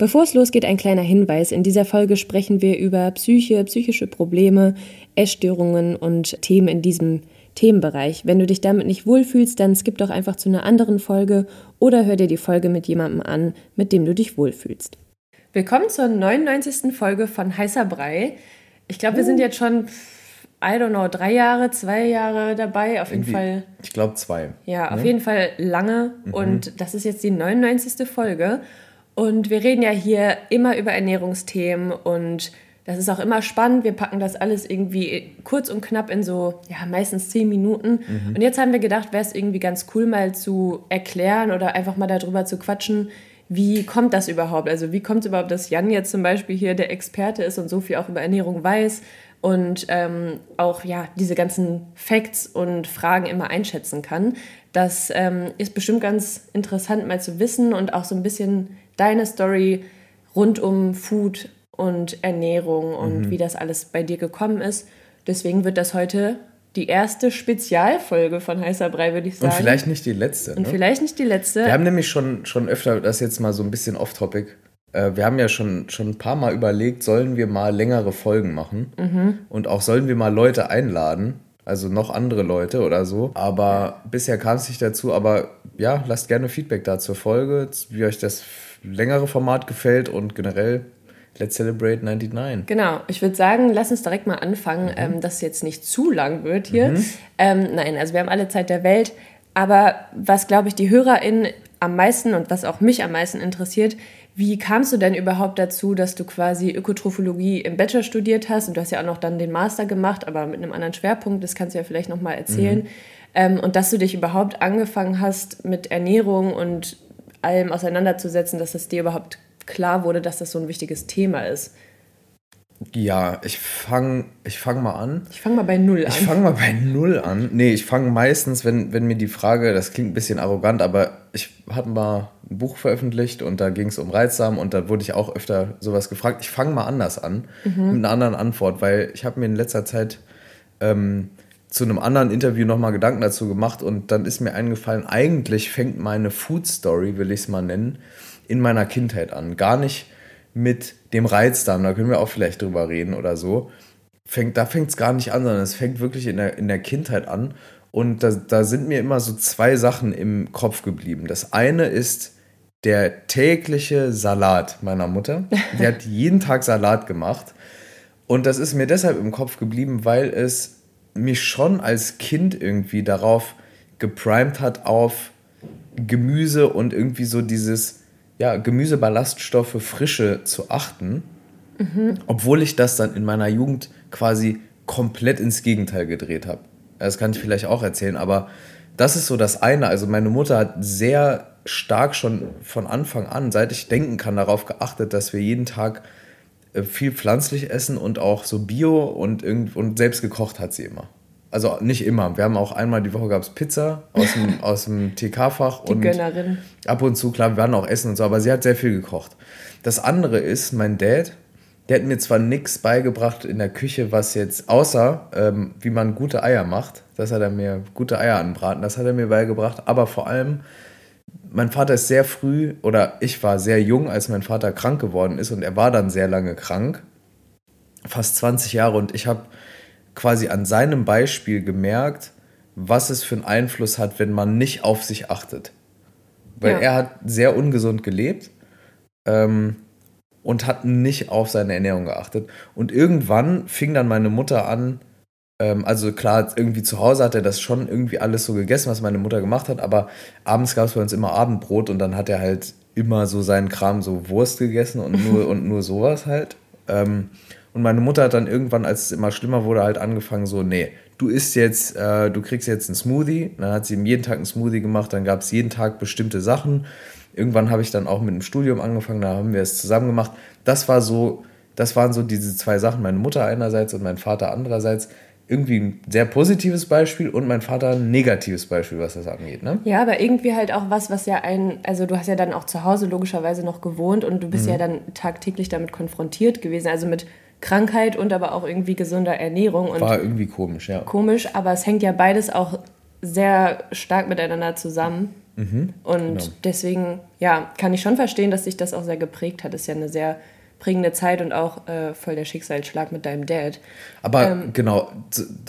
Bevor es losgeht, ein kleiner Hinweis. In dieser Folge sprechen wir über Psyche, psychische Probleme, Essstörungen und Themen in diesem Themenbereich. Wenn du dich damit nicht wohlfühlst, dann skip doch einfach zu einer anderen Folge oder hör dir die Folge mit jemandem an, mit dem du dich wohlfühlst. Willkommen zur 99. Folge von Heißer Brei. Ich glaube, wir sind jetzt schon, I don't know, drei Jahre, zwei Jahre dabei. Auf jeden Fall. Ich glaube zwei. Ja, ne? auf jeden Fall lange. Mhm. Und das ist jetzt die 99. Folge. Und wir reden ja hier immer über Ernährungsthemen und das ist auch immer spannend. Wir packen das alles irgendwie kurz und knapp in so, ja, meistens zehn Minuten. Mhm. Und jetzt haben wir gedacht, wäre es irgendwie ganz cool, mal zu erklären oder einfach mal darüber zu quatschen, wie kommt das überhaupt? Also wie kommt es überhaupt, dass Jan jetzt zum Beispiel hier der Experte ist und so viel auch über Ernährung weiß und ähm, auch ja diese ganzen Facts und Fragen immer einschätzen kann. Das ähm, ist bestimmt ganz interessant mal zu wissen und auch so ein bisschen deine Story rund um Food und Ernährung und mhm. wie das alles bei dir gekommen ist. Deswegen wird das heute die erste Spezialfolge von Heißer Brei, würde ich sagen. Und vielleicht nicht die letzte. Und ne? vielleicht nicht die letzte. Wir haben nämlich schon, schon öfter, das jetzt mal so ein bisschen off-topic, äh, wir haben ja schon, schon ein paar Mal überlegt, sollen wir mal längere Folgen machen mhm. und auch sollen wir mal Leute einladen, also noch andere Leute oder so. Aber bisher kam es nicht dazu. Aber ja, lasst gerne Feedback da zur Folge, wie euch das längere Format gefällt und generell Let's Celebrate 99. Genau, ich würde sagen, lass uns direkt mal anfangen, mhm. ähm, dass es jetzt nicht zu lang wird hier. Mhm. Ähm, nein, also wir haben alle Zeit der Welt. Aber was, glaube ich, die HörerInnen am meisten und was auch mich am meisten interessiert, wie kamst du denn überhaupt dazu, dass du quasi Ökotrophologie im Bachelor studiert hast und du hast ja auch noch dann den Master gemacht, aber mit einem anderen Schwerpunkt, das kannst du ja vielleicht nochmal erzählen. Mhm. Ähm, und dass du dich überhaupt angefangen hast mit Ernährung und allem auseinanderzusetzen, dass es dir überhaupt klar wurde, dass das so ein wichtiges Thema ist? Ja, ich fange ich fang mal an. Ich fange mal bei Null an. Ich fange mal bei Null an. Nee, ich fange meistens, wenn, wenn mir die Frage, das klingt ein bisschen arrogant, aber ich hatte mal ein Buch veröffentlicht und da ging es um Reizsamen und da wurde ich auch öfter sowas gefragt. Ich fange mal anders an, mhm. mit einer anderen Antwort, weil ich habe mir in letzter Zeit ähm, zu einem anderen Interview nochmal Gedanken dazu gemacht und dann ist mir eingefallen, eigentlich fängt meine Food Story, will ich es mal nennen, in meiner Kindheit an. Gar nicht mit dem Reizdarm, da können wir auch vielleicht drüber reden oder so. Fängt, da fängt es gar nicht an, sondern es fängt wirklich in der, in der Kindheit an. Und da, da sind mir immer so zwei Sachen im Kopf geblieben. Das eine ist der tägliche Salat meiner Mutter. Die hat jeden Tag Salat gemacht. Und das ist mir deshalb im Kopf geblieben, weil es mich schon als Kind irgendwie darauf geprimed hat, auf Gemüse und irgendwie so dieses ja, Gemüseballaststoffe, Frische zu achten. Mhm. Obwohl ich das dann in meiner Jugend quasi komplett ins Gegenteil gedreht habe. Das kann ich vielleicht auch erzählen, aber das ist so das eine. Also meine Mutter hat sehr stark schon von Anfang an, seit ich denken kann, darauf geachtet, dass wir jeden Tag viel pflanzlich essen und auch so Bio und, und selbst gekocht hat sie immer. Also nicht immer. Wir haben auch einmal die Woche gab es Pizza aus dem, aus dem TK-Fach. Und Gönnerin. Ab und zu, klar, wir waren auch essen und so, aber sie hat sehr viel gekocht. Das andere ist, mein Dad, der hat mir zwar nichts beigebracht in der Küche, was jetzt, außer ähm, wie man gute Eier macht. Das hat er mir, gute Eier anbraten, das hat er mir beigebracht. Aber vor allem, mein Vater ist sehr früh, oder ich war sehr jung, als mein Vater krank geworden ist und er war dann sehr lange krank. Fast 20 Jahre und ich habe quasi an seinem Beispiel gemerkt, was es für einen Einfluss hat, wenn man nicht auf sich achtet. Weil ja. er hat sehr ungesund gelebt ähm, und hat nicht auf seine Ernährung geachtet. Und irgendwann fing dann meine Mutter an, ähm, also klar, irgendwie zu Hause hat er das schon irgendwie alles so gegessen, was meine Mutter gemacht hat, aber abends gab es bei uns immer Abendbrot und dann hat er halt immer so seinen Kram, so Wurst gegessen und nur, und nur sowas halt. Ähm, und meine Mutter hat dann irgendwann, als es immer schlimmer wurde, halt angefangen so, nee, du isst jetzt, äh, du kriegst jetzt einen Smoothie. Dann hat sie ihm jeden Tag einen Smoothie gemacht, dann gab es jeden Tag bestimmte Sachen. Irgendwann habe ich dann auch mit dem Studium angefangen, da haben wir es zusammen gemacht. Das war so, das waren so diese zwei Sachen, meine Mutter einerseits und mein Vater andererseits. Irgendwie ein sehr positives Beispiel und mein Vater ein negatives Beispiel, was das angeht. Ne? Ja, aber irgendwie halt auch was, was ja ein, also du hast ja dann auch zu Hause logischerweise noch gewohnt und du bist mhm. ja dann tagtäglich damit konfrontiert gewesen, also mit Krankheit und aber auch irgendwie gesunder Ernährung. Und War irgendwie komisch, ja. Komisch, aber es hängt ja beides auch sehr stark miteinander zusammen. Mhm, und genau. deswegen, ja, kann ich schon verstehen, dass sich das auch sehr geprägt hat. Ist ja eine sehr prägende Zeit und auch äh, voll der Schicksalsschlag mit deinem Dad. Aber ähm, genau,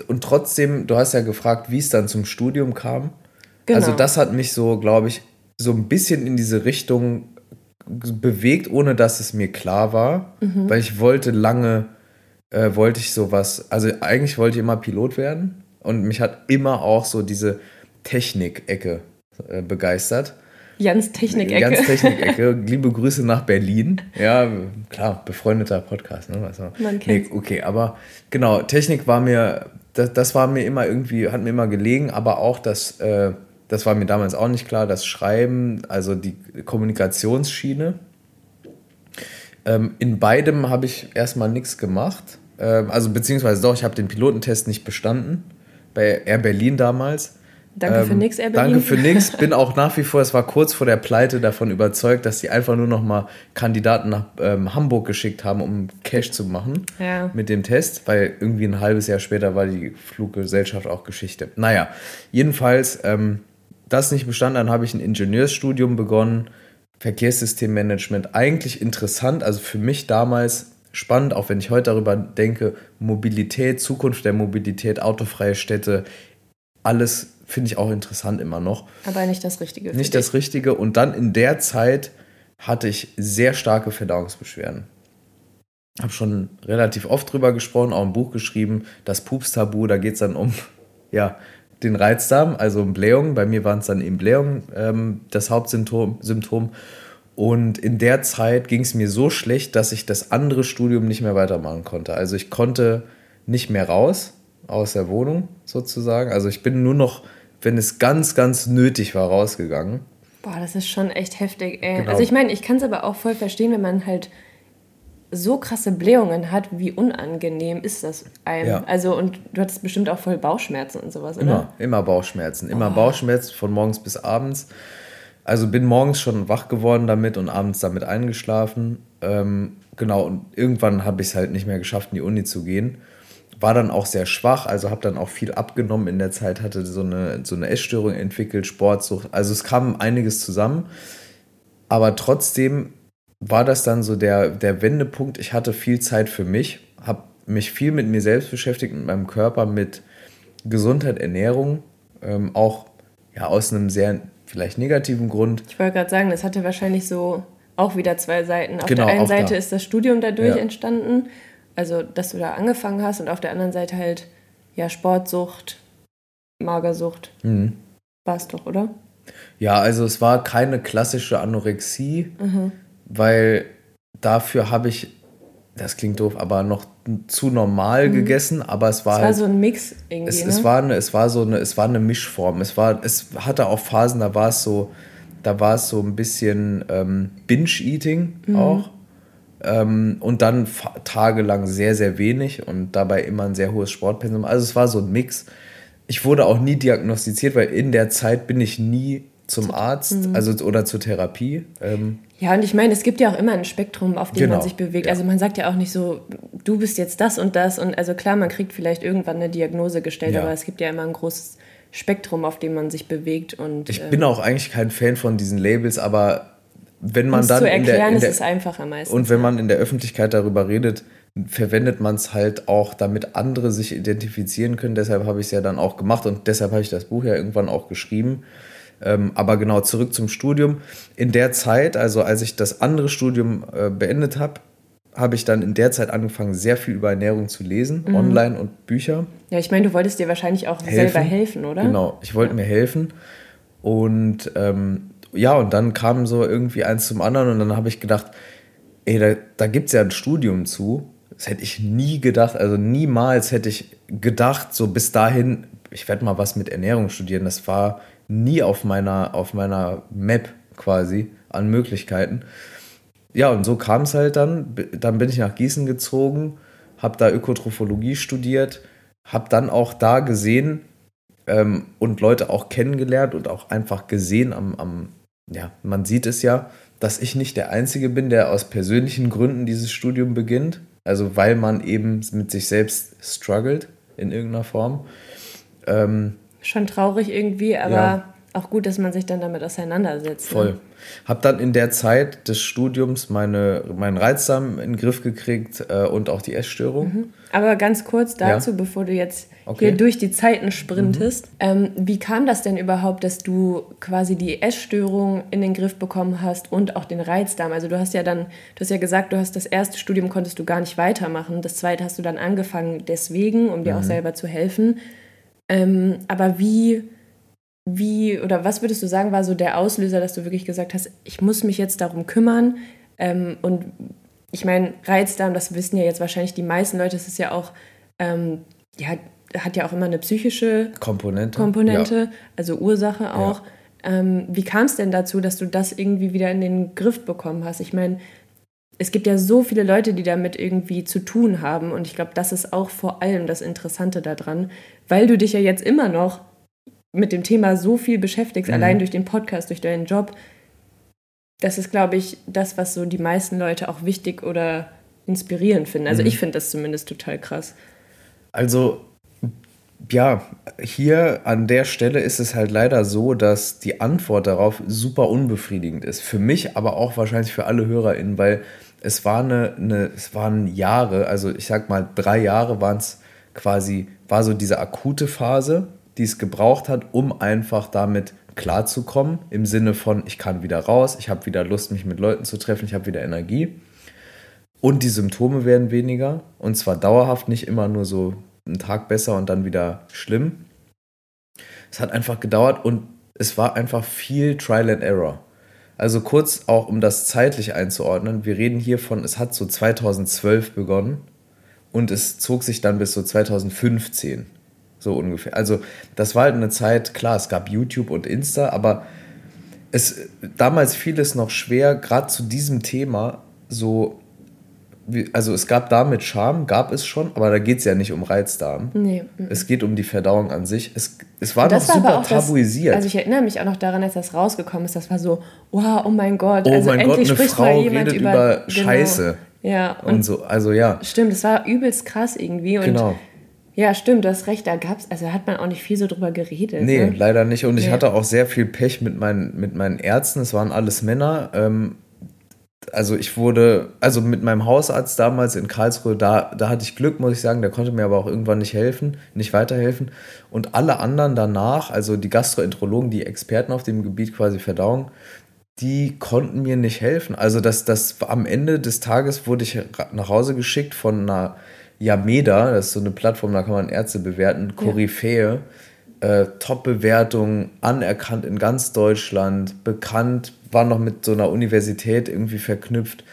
und trotzdem, du hast ja gefragt, wie es dann zum Studium kam. Genau. Also das hat mich so, glaube ich, so ein bisschen in diese Richtung bewegt, ohne dass es mir klar war, mhm. weil ich wollte lange, äh, wollte ich sowas, also eigentlich wollte ich immer Pilot werden und mich hat immer auch so diese Technik-Ecke äh, begeistert. Jans Technik-Ecke. Jans Technik-Ecke. Liebe Grüße nach Berlin. Ja, klar, befreundeter Podcast. Ne? Also, Man kennt nee, Okay, aber genau, Technik war mir, das, das war mir immer irgendwie, hat mir immer gelegen, aber auch das, äh, das war mir damals auch nicht klar, das Schreiben, also die Kommunikationsschiene. Ähm, in beidem habe ich erstmal nichts gemacht. Ähm, also beziehungsweise doch, ich habe den Pilotentest nicht bestanden. Bei Air Berlin damals. Danke ähm, für nix, Air Berlin. Danke für nix. Bin auch nach wie vor, es war kurz vor der Pleite, davon überzeugt, dass sie einfach nur noch mal Kandidaten nach ähm, Hamburg geschickt haben, um Cash zu machen ja. mit dem Test, weil irgendwie ein halbes Jahr später war die Fluggesellschaft auch Geschichte. Naja, jedenfalls ähm, das nicht bestanden, dann habe ich ein Ingenieursstudium begonnen, Verkehrssystemmanagement. Eigentlich interessant, also für mich damals spannend, auch wenn ich heute darüber denke, Mobilität, Zukunft der Mobilität, autofreie Städte, alles finde ich auch interessant immer noch. Aber nicht das Richtige. Nicht das Richtige. Und dann in der Zeit hatte ich sehr starke Verdauungsbeschwerden. Habe schon relativ oft drüber gesprochen, auch ein Buch geschrieben, das Pups-Tabu, da geht es dann um ja, den Reizdarm, also um Blähungen. Bei mir waren es dann eben Blähungen, ähm, das Hauptsymptom. Symptom. Und in der Zeit ging es mir so schlecht, dass ich das andere Studium nicht mehr weitermachen konnte. Also ich konnte nicht mehr raus aus der Wohnung sozusagen. Also ich bin nur noch wenn es ganz, ganz nötig war, rausgegangen. Boah, das ist schon echt heftig, ey. Genau. Also ich meine, ich kann es aber auch voll verstehen, wenn man halt so krasse Blähungen hat, wie unangenehm ist das einem? Ja. Also, und du hattest bestimmt auch voll Bauchschmerzen und sowas, oder? Immer, immer Bauchschmerzen. Immer oh. Bauchschmerzen von morgens bis abends. Also bin morgens schon wach geworden damit und abends damit eingeschlafen. Ähm, genau, und irgendwann habe ich es halt nicht mehr geschafft, in die Uni zu gehen war dann auch sehr schwach, also habe dann auch viel abgenommen in der Zeit, hatte so eine, so eine Essstörung entwickelt, Sportsucht. Also es kam einiges zusammen. Aber trotzdem war das dann so der, der Wendepunkt. Ich hatte viel Zeit für mich, habe mich viel mit mir selbst beschäftigt, mit meinem Körper, mit Gesundheit, Ernährung. Ähm, auch ja, aus einem sehr vielleicht negativen Grund. Ich wollte gerade sagen, das hatte wahrscheinlich so auch wieder zwei Seiten. Auf genau, der einen Seite da. ist das Studium dadurch ja. entstanden also dass du da angefangen hast und auf der anderen Seite halt ja Sportsucht, Magersucht. Mhm. War es doch, oder? Ja, also es war keine klassische Anorexie, mhm. weil dafür habe ich, das klingt doof, aber noch zu normal mhm. gegessen, aber es war. Es war halt, so ein Mix irgendwie. Es, ne? es, war eine, es war so eine, es war eine Mischform. Es war, es hatte auch Phasen, da war es so, da war es so ein bisschen ähm, Binge-Eating mhm. auch. Ähm, und dann tagelang sehr, sehr wenig und dabei immer ein sehr hohes Sportpensum. Also es war so ein Mix. Ich wurde auch nie diagnostiziert, weil in der Zeit bin ich nie zum Arzt mhm. also, oder zur Therapie. Ähm, ja, und ich meine, es gibt ja auch immer ein Spektrum, auf dem genau, man sich bewegt. Ja. Also man sagt ja auch nicht so, du bist jetzt das und das. Und also klar, man kriegt vielleicht irgendwann eine Diagnose gestellt, ja. aber es gibt ja immer ein großes Spektrum, auf dem man sich bewegt. Und, ich ähm, bin auch eigentlich kein Fan von diesen Labels, aber wenn man dann. Zu erklären, in der, in der, ist es einfacher meistens. Und wenn man in der Öffentlichkeit darüber redet, verwendet man es halt auch, damit andere sich identifizieren können. Deshalb habe ich es ja dann auch gemacht und deshalb habe ich das Buch ja irgendwann auch geschrieben. Ähm, aber genau zurück zum Studium. In der Zeit, also als ich das andere Studium äh, beendet habe, habe ich dann in der Zeit angefangen, sehr viel über Ernährung zu lesen, mhm. online und Bücher. Ja, ich meine, du wolltest dir wahrscheinlich auch helfen. selber helfen, oder? Genau, ich wollte ja. mir helfen. Und ähm, ja, und dann kam so irgendwie eins zum anderen und dann habe ich gedacht, ey, da, da gibt es ja ein Studium zu. Das hätte ich nie gedacht, also niemals hätte ich gedacht, so bis dahin, ich werde mal was mit Ernährung studieren. Das war nie auf meiner, auf meiner Map quasi an Möglichkeiten. Ja, und so kam es halt dann. Dann bin ich nach Gießen gezogen, habe da Ökotrophologie studiert, habe dann auch da gesehen ähm, und Leute auch kennengelernt und auch einfach gesehen am, am, ja, man sieht es ja, dass ich nicht der Einzige bin, der aus persönlichen Gründen dieses Studium beginnt. Also weil man eben mit sich selbst struggelt in irgendeiner Form. Ähm, Schon traurig irgendwie, aber ja. Auch gut, dass man sich dann damit auseinandersetzt. Ne? Voll. Ne? Habe dann in der Zeit des Studiums meine, meinen Reizdarm in den Griff gekriegt äh, und auch die Essstörung. Mhm. Aber ganz kurz dazu, ja. bevor du jetzt okay. hier durch die Zeiten sprintest. Mhm. Ähm, wie kam das denn überhaupt, dass du quasi die Essstörung in den Griff bekommen hast und auch den Reizdarm? Also du hast ja dann, du hast ja gesagt, du hast das erste Studium konntest du gar nicht weitermachen. Das zweite hast du dann angefangen deswegen, um dir mhm. auch selber zu helfen. Ähm, aber wie, wie oder was würdest du sagen, war so der Auslöser, dass du wirklich gesagt hast, ich muss mich jetzt darum kümmern? Ähm, und ich meine, Reizdarm, das wissen ja jetzt wahrscheinlich die meisten Leute, es ist ja auch, ähm, ja, hat ja auch immer eine psychische Komponente, Komponente ja. also Ursache auch. Ja. Ähm, wie kam es denn dazu, dass du das irgendwie wieder in den Griff bekommen hast? Ich meine, es gibt ja so viele Leute, die damit irgendwie zu tun haben. Und ich glaube, das ist auch vor allem das Interessante daran, weil du dich ja jetzt immer noch mit dem Thema so viel beschäftigst, mhm. allein durch den Podcast, durch deinen Job. Das ist, glaube ich, das, was so die meisten Leute auch wichtig oder inspirierend finden. Also mhm. ich finde das zumindest total krass. Also ja, hier an der Stelle ist es halt leider so, dass die Antwort darauf super unbefriedigend ist. Für mich, aber auch wahrscheinlich für alle HörerInnen, weil es, war eine, eine, es waren Jahre, also ich sag mal drei Jahre waren es quasi, war so diese akute Phase, die es gebraucht hat, um einfach damit klarzukommen, im Sinne von, ich kann wieder raus, ich habe wieder Lust, mich mit Leuten zu treffen, ich habe wieder Energie. Und die Symptome werden weniger. Und zwar dauerhaft, nicht immer nur so einen Tag besser und dann wieder schlimm. Es hat einfach gedauert und es war einfach viel Trial and Error. Also kurz auch, um das zeitlich einzuordnen, wir reden hier von, es hat so 2012 begonnen und es zog sich dann bis so 2015, so ungefähr. Also das war halt eine Zeit, klar, es gab YouTube und Insta, aber es, damals fiel es noch schwer, gerade zu diesem Thema so also es gab damit Charme, gab es schon, aber da geht es ja nicht um Reizdarm. Nee. Es geht um die Verdauung an sich. Es, es war noch super tabuisiert. Das, also ich erinnere mich auch noch daran, als das rausgekommen ist, das war so, wow, oh mein Gott, oh also mein endlich Gott, eine spricht Frau mal jemand redet über, über genau. Scheiße. Ja. Und, und, so, also ja. Stimmt, es war übelst krass irgendwie. Und genau. Ja, stimmt, du hast recht, da gab's, also hat man auch nicht viel so drüber geredet. Nee, ne? leider nicht. Und nee. ich hatte auch sehr viel Pech mit meinen, mit meinen Ärzten. Es waren alles Männer. Ähm, also ich wurde, also mit meinem Hausarzt damals in Karlsruhe, da, da hatte ich Glück, muss ich sagen, der konnte mir aber auch irgendwann nicht helfen, nicht weiterhelfen. Und alle anderen danach, also die Gastroenterologen, die Experten auf dem Gebiet quasi Verdauung, die konnten mir nicht helfen. Also das, das am Ende des Tages wurde ich nach Hause geschickt von einer Yameda, das ist so eine Plattform, da kann man Ärzte bewerten, Koryphäe. Ja. Äh, Top-Bewertung, anerkannt in ganz Deutschland, bekannt war noch mit so einer Universität irgendwie verknüpft.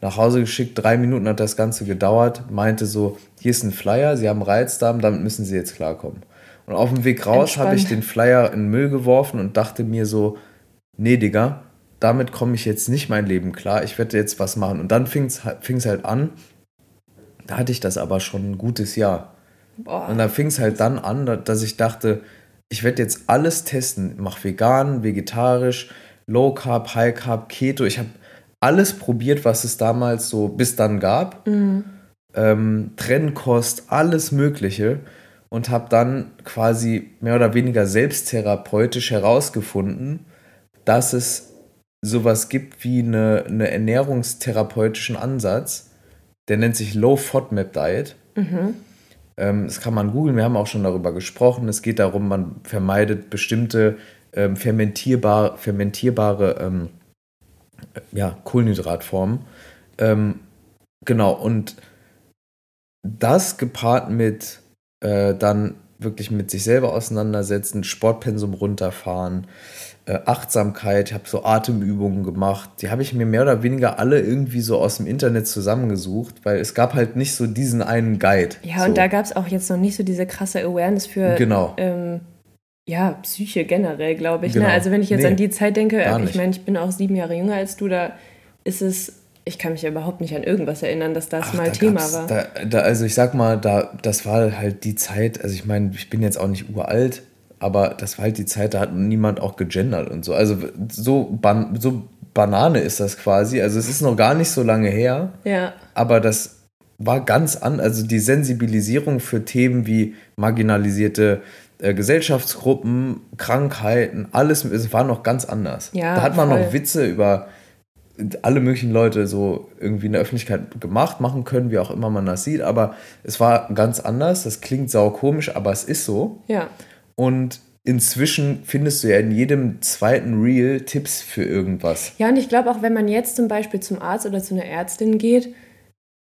Nach Hause geschickt, drei Minuten hat das Ganze gedauert, meinte so, hier ist ein Flyer, Sie haben Reizdarm, damit müssen Sie jetzt klarkommen. Und auf dem Weg raus habe ich den Flyer in den Müll geworfen und dachte mir so, nee, Digga, damit komme ich jetzt nicht mein Leben klar, ich werde jetzt was machen. Und dann fing es halt an, da hatte ich das aber schon ein gutes Jahr. Boah. Und da fing es halt dann an, dass ich dachte, ich werde jetzt alles testen, mach vegan, vegetarisch, Low Carb, High Carb, Keto. Ich habe alles probiert, was es damals so bis dann gab. Mhm. Ähm, Trennkost, alles Mögliche. Und habe dann quasi mehr oder weniger selbsttherapeutisch herausgefunden, dass es sowas gibt wie eine, eine ernährungstherapeutischen Ansatz. Der nennt sich Low FODMAP Diet. Mhm. Ähm, das kann man googeln, wir haben auch schon darüber gesprochen. Es geht darum, man vermeidet bestimmte ähm, fermentierbar, fermentierbare ähm, ja, Kohlenhydratformen. Ähm, genau, und das gepaart mit äh, dann wirklich mit sich selber auseinandersetzen, Sportpensum runterfahren, Achtsamkeit, ich habe so Atemübungen gemacht. Die habe ich mir mehr oder weniger alle irgendwie so aus dem Internet zusammengesucht, weil es gab halt nicht so diesen einen Guide. Ja, so. und da gab es auch jetzt noch nicht so diese krasse Awareness für genau. ähm, ja, Psyche generell, glaube ich. Ne? Genau. Ne? Also wenn ich jetzt nee, an die Zeit denke, ich meine, ich bin auch sieben Jahre jünger als du, da ist es, ich kann mich ja überhaupt nicht an irgendwas erinnern, dass das Ach, mal da Thema war. Da, da, also ich sag mal, da, das war halt die Zeit, also ich meine, ich bin jetzt auch nicht uralt, aber das war halt die Zeit, da hat niemand auch gegendert und so. Also so, ban so Banane ist das quasi. Also es ist noch gar nicht so lange her. Ja. Aber das war ganz an, also die Sensibilisierung für Themen wie marginalisierte äh, Gesellschaftsgruppen, Krankheiten, alles, es war noch ganz anders. Ja, da hat man voll. noch Witze über alle möglichen Leute so irgendwie in der Öffentlichkeit gemacht, machen können, wie auch immer man das sieht. Aber es war ganz anders. Das klingt sau komisch, aber es ist so. Ja. Und inzwischen findest du ja in jedem zweiten Reel Tipps für irgendwas. Ja, und ich glaube auch, wenn man jetzt zum Beispiel zum Arzt oder zu einer Ärztin geht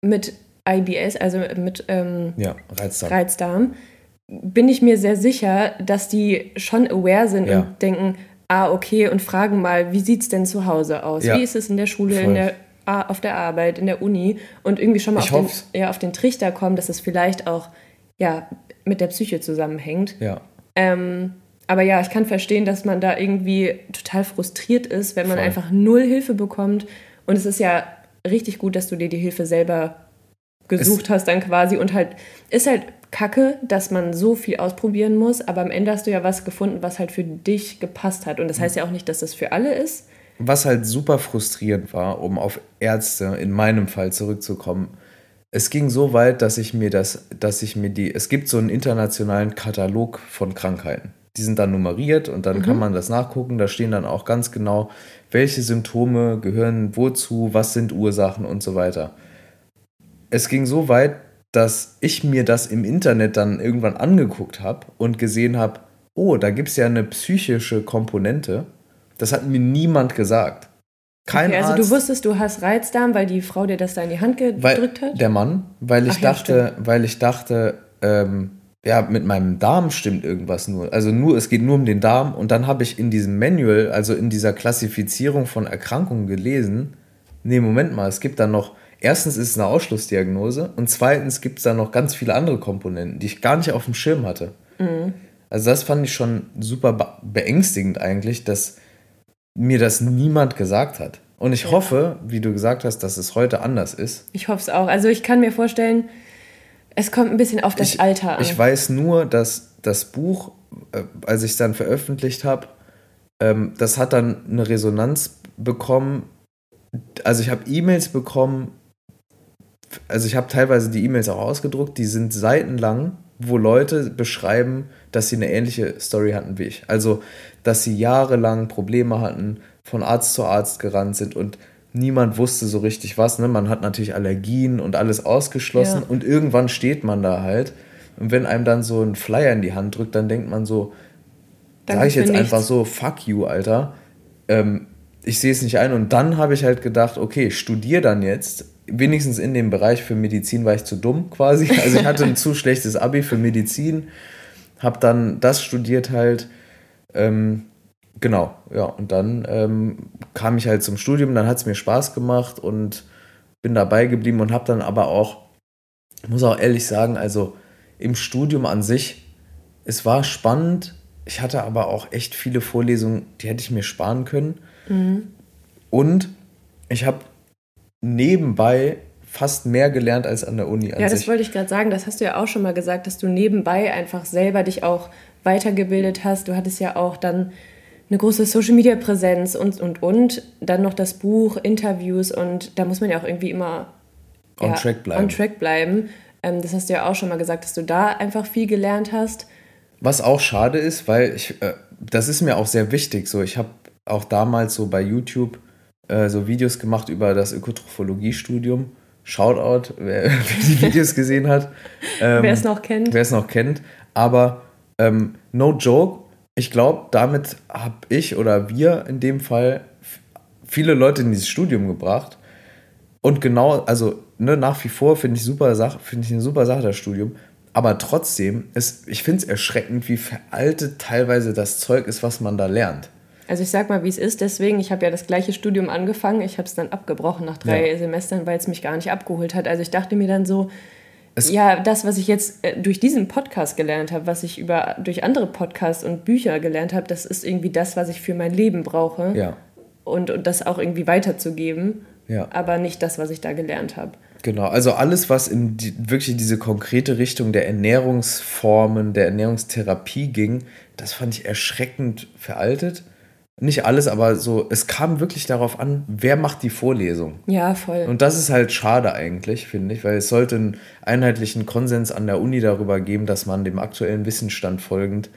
mit IBS, also mit ähm, ja, Reizdarm. Reizdarm, bin ich mir sehr sicher, dass die schon aware sind ja. und denken, ah, okay, und fragen mal, wie sieht es denn zu Hause aus? Ja. Wie ist es in der Schule, in der, auf der Arbeit, in der Uni? Und irgendwie schon mal auf den, auf den Trichter kommen, dass es vielleicht auch ja, mit der Psyche zusammenhängt. Ja. Ähm, aber ja, ich kann verstehen, dass man da irgendwie total frustriert ist, wenn man Voll. einfach null Hilfe bekommt. Und es ist ja richtig gut, dass du dir die Hilfe selber gesucht es hast dann quasi und halt ist halt kacke, dass man so viel ausprobieren muss, aber am Ende hast du ja was gefunden, was halt für dich gepasst hat und das heißt ja auch nicht, dass das für alle ist. Was halt super frustrierend war, um auf Ärzte in meinem Fall zurückzukommen. Es ging so weit, dass ich mir das, dass ich mir die, es gibt so einen internationalen Katalog von Krankheiten die sind dann nummeriert und dann mhm. kann man das nachgucken. Da stehen dann auch ganz genau, welche Symptome gehören wozu, was sind Ursachen und so weiter. Es ging so weit, dass ich mir das im Internet dann irgendwann angeguckt habe und gesehen habe, oh, da gibt es ja eine psychische Komponente. Das hat mir niemand gesagt. Kein okay, also Arzt, du wusstest, du hast Reizdarm, weil die Frau dir das da in die Hand gedrückt hat? Der Mann, weil ich Ach, dachte, ja, weil ich dachte, ähm, ja, mit meinem Darm stimmt irgendwas nur. Also nur, es geht nur um den Darm. Und dann habe ich in diesem Manual, also in dieser Klassifizierung von Erkrankungen gelesen, nee, Moment mal, es gibt da noch, erstens ist es eine Ausschlussdiagnose und zweitens gibt es da noch ganz viele andere Komponenten, die ich gar nicht auf dem Schirm hatte. Mhm. Also das fand ich schon super beängstigend eigentlich, dass mir das niemand gesagt hat. Und ich ja. hoffe, wie du gesagt hast, dass es heute anders ist. Ich hoffe es auch. Also ich kann mir vorstellen, es kommt ein bisschen auf das ich, Alter an. Ich weiß nur, dass das Buch, äh, als ich es dann veröffentlicht habe, ähm, das hat dann eine Resonanz bekommen. Also ich habe E-Mails bekommen, also ich habe teilweise die E-Mails auch ausgedruckt, die sind seitenlang, wo Leute beschreiben, dass sie eine ähnliche Story hatten wie ich. Also, dass sie jahrelang Probleme hatten, von Arzt zu Arzt gerannt sind und niemand wusste so richtig was. Ne? Man hat natürlich Allergien und alles ausgeschlossen ja. und irgendwann steht man da halt. Und wenn einem dann so ein Flyer in die Hand drückt, dann denkt man so, sage ich jetzt nichts. einfach so, fuck you, Alter. Ähm, ich sehe es nicht ein. Und dann habe ich halt gedacht, okay, studiere dann jetzt. Wenigstens in dem Bereich für Medizin war ich zu dumm quasi. Also ich hatte ein zu schlechtes Abi für Medizin. Habe dann das studiert halt. Ähm, Genau, ja. Und dann ähm, kam ich halt zum Studium, dann hat es mir Spaß gemacht und bin dabei geblieben und habe dann aber auch, muss auch ehrlich sagen, also im Studium an sich, es war spannend. Ich hatte aber auch echt viele Vorlesungen, die hätte ich mir sparen können. Mhm. Und ich habe nebenbei fast mehr gelernt als an der Uni. An ja, das sich. wollte ich gerade sagen. Das hast du ja auch schon mal gesagt, dass du nebenbei einfach selber dich auch weitergebildet hast. Du hattest ja auch dann eine große Social Media Präsenz und und und. Dann noch das Buch, Interviews und da muss man ja auch irgendwie immer on ja, track bleiben. On track bleiben. Ähm, das hast du ja auch schon mal gesagt, dass du da einfach viel gelernt hast. Was auch schade ist, weil ich, äh, das ist mir auch sehr wichtig. So, ich habe auch damals so bei YouTube äh, so Videos gemacht über das Ökotrophologie-Studium. Shoutout, wer, wer die Videos gesehen hat. Ähm, wer es noch kennt. Wer es noch kennt. Aber ähm, no joke, ich glaube, damit habe ich oder wir in dem Fall viele Leute in dieses Studium gebracht. Und genau, also ne, nach wie vor finde ich super Sache, finde ich eine super Sache das Studium. Aber trotzdem, ist, ich finde es erschreckend, wie veraltet teilweise das Zeug ist, was man da lernt. Also ich sag mal, wie es ist. Deswegen, ich habe ja das gleiche Studium angefangen. Ich habe es dann abgebrochen nach drei ja. Semestern, weil es mich gar nicht abgeholt hat. Also ich dachte mir dann so, es ja, das, was ich jetzt äh, durch diesen Podcast gelernt habe, was ich über, durch andere Podcasts und Bücher gelernt habe, das ist irgendwie das, was ich für mein Leben brauche. Ja. Und, und das auch irgendwie weiterzugeben. ja. aber nicht das, was ich da gelernt habe. Genau, also alles, was in die, wirklich diese konkrete Richtung der Ernährungsformen, der Ernährungstherapie ging, das fand ich erschreckend veraltet. Nicht alles, aber so, es kam wirklich darauf an, wer macht die Vorlesung. Ja, voll. Und das ist halt schade eigentlich, finde ich, weil es sollte einen einheitlichen Konsens an der Uni darüber geben, dass man dem aktuellen Wissensstand folgend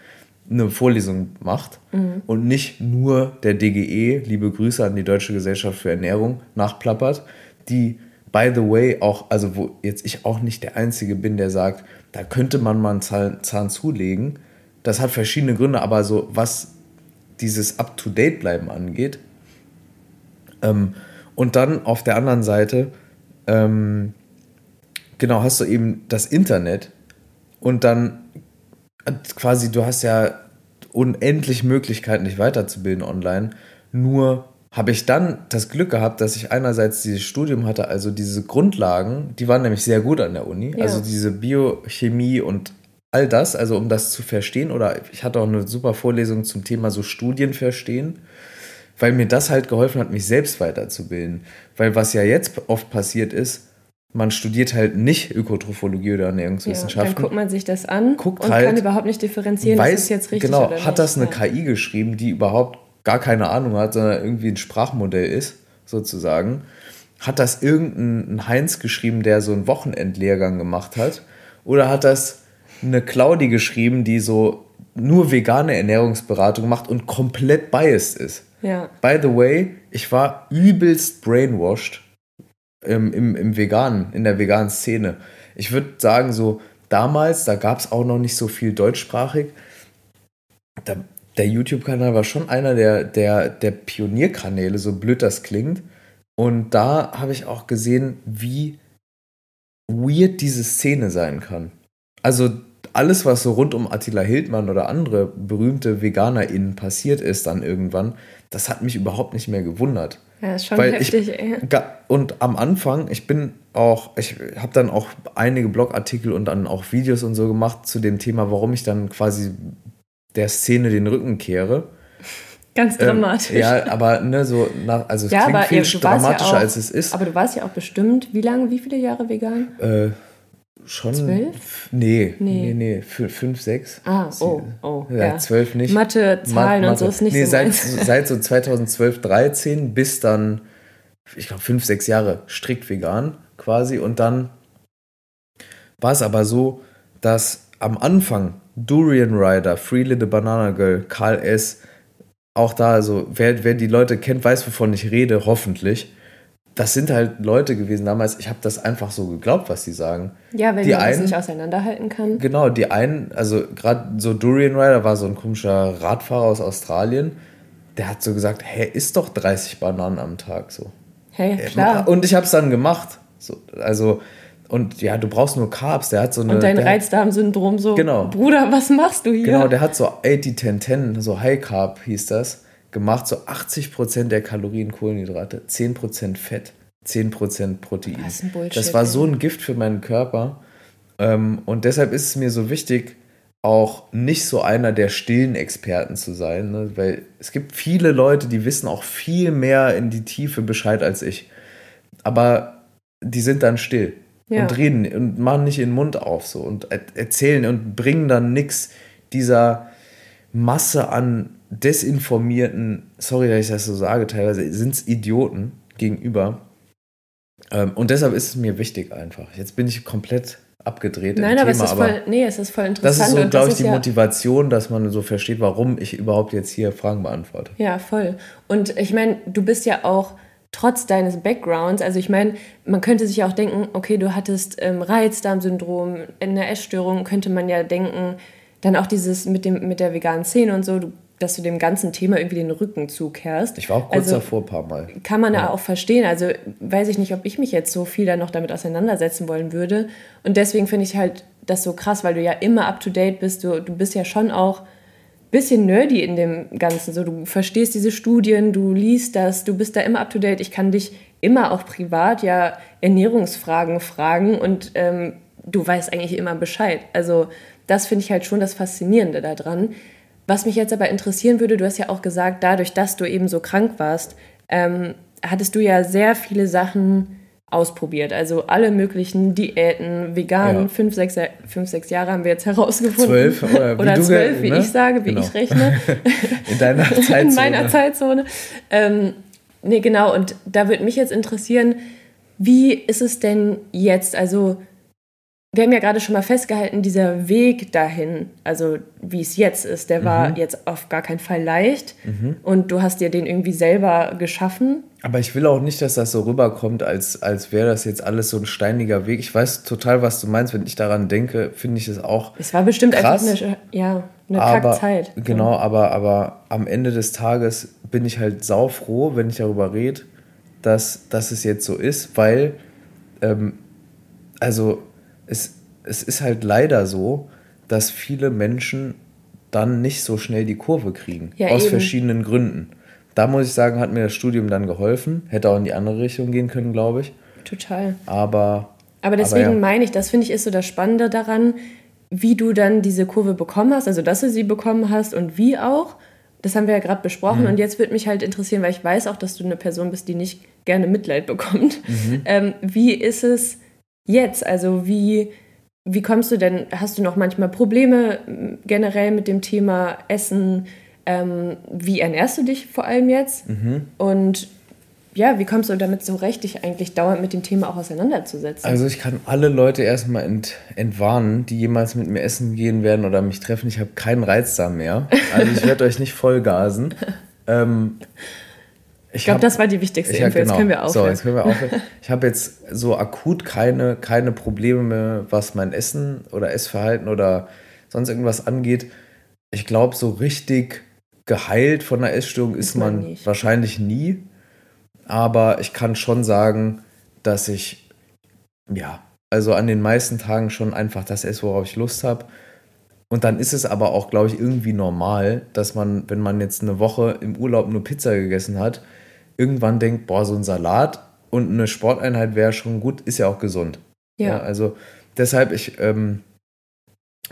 eine Vorlesung macht mhm. und nicht nur der DGE, liebe Grüße an die Deutsche Gesellschaft für Ernährung, nachplappert, die by the way, auch, also wo jetzt ich auch nicht der Einzige bin, der sagt, da könnte man mal einen Zahn, Zahn zulegen. Das hat verschiedene Gründe, aber so was dieses Up-to-Date-Bleiben angeht. Ähm, und dann auf der anderen Seite, ähm, genau, hast du eben das Internet und dann quasi, du hast ja unendlich Möglichkeiten, dich weiterzubilden online. Nur habe ich dann das Glück gehabt, dass ich einerseits dieses Studium hatte, also diese Grundlagen, die waren nämlich sehr gut an der Uni, ja. also diese Biochemie und all das, also um das zu verstehen, oder ich hatte auch eine super Vorlesung zum Thema so Studien verstehen, weil mir das halt geholfen hat, mich selbst weiterzubilden. Weil was ja jetzt oft passiert ist, man studiert halt nicht Ökotrophologie oder Ernährungswissenschaften. Ja, dann guckt man sich das an guckt und halt, kann überhaupt nicht differenzieren, weiß, ist jetzt richtig genau, oder hat das eine. KI geschrieben, die überhaupt gar keine Ahnung hat, sondern irgendwie ein Sprachmodell ist, sozusagen. Hat das irgendein Heinz geschrieben, der so einen Wochenendlehrgang gemacht hat? Oder hat das eine Claudi geschrieben, die so nur vegane Ernährungsberatung macht und komplett biased ist? Ja. By the way, ich war übelst brainwashed im, im, im Veganen, in der veganen Szene. Ich würde sagen, so damals, da gab es auch noch nicht so viel deutschsprachig. Da der YouTube-Kanal war schon einer der, der, der Pionierkanäle, so blöd das klingt. Und da habe ich auch gesehen, wie weird diese Szene sein kann. Also alles, was so rund um Attila Hildmann oder andere berühmte VeganerInnen passiert ist dann irgendwann, das hat mich überhaupt nicht mehr gewundert. Ja, ist schon Weil heftig, ich, ey. Und am Anfang, ich bin auch, ich habe dann auch einige Blogartikel und dann auch Videos und so gemacht zu dem Thema, warum ich dann quasi der Szene den Rücken kehre. Ganz ähm, dramatisch. Ähm, ja, aber ne, so nach, also es ja, klingt viel ja, dramatischer, ja auch, als es ist. Aber du warst ja auch bestimmt, wie lange, wie viele Jahre vegan? Äh, schon. Zwölf? Nee, nee, nee, nee fünf, sechs. Ah, oh, oh. Ja, ja. zwölf nicht. Mathe, Zahlen Mathe. und so ist nicht nee, so seit, seit so 2012, 13 bis dann, ich glaube, fünf, sechs Jahre strikt vegan quasi. Und dann war es aber so, dass am Anfang Durian Rider, Free Little Banana Girl, Karl S., auch da, also wer, wer die Leute kennt, weiß, wovon ich rede, hoffentlich. Das sind halt Leute gewesen damals, ich habe das einfach so geglaubt, was sie sagen. Ja, weil die man einen, das nicht auseinanderhalten kann. Genau, die einen, also gerade so Durian Rider war so ein komischer Radfahrer aus Australien, der hat so gesagt, hey, isst doch 30 Bananen am Tag so. Hey, klar. Und ich habe es dann gemacht. So, also und ja, du brauchst nur Carbs. Der hat so eine. Und dein Reizdarmsyndrom so. Genau. Bruder, was machst du hier? Genau, der hat so 80-10-10, so High Carb hieß das, gemacht. So 80% der Kalorien Kohlenhydrate, 10% Fett, 10% Protein. Das. Das war so ein Gift für meinen Körper. Ähm, und deshalb ist es mir so wichtig, auch nicht so einer der stillen Experten zu sein, ne? weil es gibt viele Leute, die wissen auch viel mehr in die Tiefe Bescheid als ich. Aber die sind dann still ja. und reden und machen nicht ihren Mund auf so und erzählen und bringen dann nichts dieser Masse an desinformierten, sorry, dass ich das so sage, teilweise sind es Idioten gegenüber. Ähm, und deshalb ist es mir wichtig einfach. Jetzt bin ich komplett abgedreht. Nein, aber, Thema, es ist voll, nee, es ist voll interessant. Das ist so, glaube ich, die ja Motivation, dass man so versteht, warum ich überhaupt jetzt hier Fragen beantworte. Ja, voll. Und ich meine, du bist ja auch trotz deines Backgrounds, also ich meine, man könnte sich ja auch denken, okay, du hattest ähm, Reizdarmsyndrom, eine Essstörung, könnte man ja denken, dann auch dieses mit, dem, mit der veganen Szene und so, du, dass du dem ganzen Thema irgendwie den Rücken zukehrst. Ich war auch kurz also, davor ein paar Mal. Kann man ja auch verstehen. Also weiß ich nicht, ob ich mich jetzt so viel dann noch damit auseinandersetzen wollen würde. Und deswegen finde ich halt das so krass, weil du ja immer up to date bist. Du, du bist ja schon auch bisschen nerdy in dem Ganzen. So, du verstehst diese Studien, du liest das, du bist da immer up to date. Ich kann dich immer auch privat ja Ernährungsfragen fragen und ähm, du weißt eigentlich immer Bescheid. Also das finde ich halt schon das Faszinierende daran. Was mich jetzt aber interessieren würde, du hast ja auch gesagt, dadurch, dass du eben so krank warst, ähm, hattest du ja sehr viele Sachen ausprobiert. Also alle möglichen Diäten, vegan, ja. fünf, sechs, fünf, sechs Jahre haben wir jetzt herausgefunden. Zwölf oder, oder zwölf, wie ne? ich sage, wie genau. ich rechne. In deiner Zeitzone. In meiner Zeitzone. Ähm, nee, genau. Und da würde mich jetzt interessieren, wie ist es denn jetzt? Also wir haben ja gerade schon mal festgehalten, dieser Weg dahin, also wie es jetzt ist, der war mhm. jetzt auf gar keinen Fall leicht. Mhm. Und du hast dir den irgendwie selber geschaffen. Aber ich will auch nicht, dass das so rüberkommt, als, als wäre das jetzt alles so ein steiniger Weg. Ich weiß total, was du meinst. Wenn ich daran denke, finde ich es auch. Es war bestimmt krass, einfach eine, ja, eine aber, Kackzeit. Genau, aber, aber am Ende des Tages bin ich halt saufroh, wenn ich darüber rede, dass, dass es jetzt so ist, weil, ähm, also es, es ist halt leider so, dass viele Menschen dann nicht so schnell die Kurve kriegen. Ja, aus eben. verschiedenen Gründen. Da muss ich sagen, hat mir das Studium dann geholfen. Hätte auch in die andere Richtung gehen können, glaube ich. Total. Aber. Aber deswegen aber ja. meine ich, das finde ich ist so das Spannende daran, wie du dann diese Kurve bekommen hast, also dass du sie bekommen hast und wie auch. Das haben wir ja gerade besprochen mhm. und jetzt würde mich halt interessieren, weil ich weiß auch, dass du eine Person bist, die nicht gerne Mitleid bekommt. Mhm. Ähm, wie ist es jetzt? Also wie, wie kommst du denn, hast du noch manchmal Probleme generell mit dem Thema Essen? Ähm, wie ernährst du dich vor allem jetzt? Mhm. Und ja, wie kommst du damit so recht, dich eigentlich dauernd mit dem Thema auch auseinanderzusetzen? Also ich kann alle Leute erstmal ent, entwarnen, die jemals mit mir essen gehen werden oder mich treffen. Ich habe keinen Reiz da mehr. Also ich werde euch nicht vollgasen. ähm, ich, glaube, das war die wichtigste Info. Hab, genau. Jetzt können wir aufhören. So, jetzt können wir aufhören. Ich habe jetzt so akut keine, keine Probleme mehr, was mein Essen oder Essverhalten oder sonst irgendwas angeht. Ich glaube, so richtig geheilt von einer Essstörung ist, ist man, man wahrscheinlich nie. Aber ich kann schon sagen, dass ich, ja, also an den meisten Tagen schon einfach das esse, worauf ich Lust habe. Und dann ist es aber auch, glaube ich, irgendwie normal, dass man, wenn man jetzt eine Woche im Urlaub nur Pizza gegessen hat, irgendwann denkt, boah, so ein Salat und eine Sporteinheit wäre schon gut, ist ja auch gesund. Ja. ja also deshalb, ich ähm,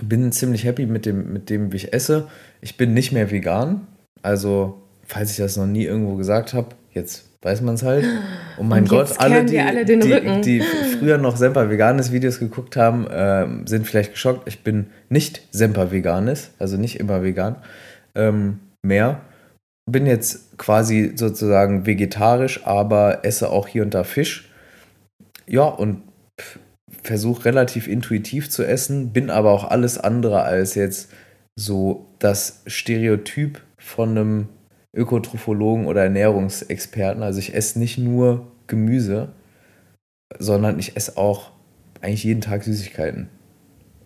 bin ziemlich happy mit dem, mit dem, wie ich esse. Ich bin nicht mehr vegan. Also, falls ich das noch nie irgendwo gesagt habe, jetzt weiß man es halt. Oh mein Gott, alle, die, alle die, die, früher noch Semper Veganes Videos geguckt haben, äh, sind vielleicht geschockt. Ich bin nicht Semper Veganes, also nicht immer vegan, ähm, mehr bin jetzt quasi sozusagen vegetarisch, aber esse auch hier und da Fisch. Ja, und versuche relativ intuitiv zu essen, bin aber auch alles andere als jetzt so das Stereotyp von einem Ökotrophologen oder Ernährungsexperten. Also ich esse nicht nur Gemüse, sondern ich esse auch eigentlich jeden Tag Süßigkeiten.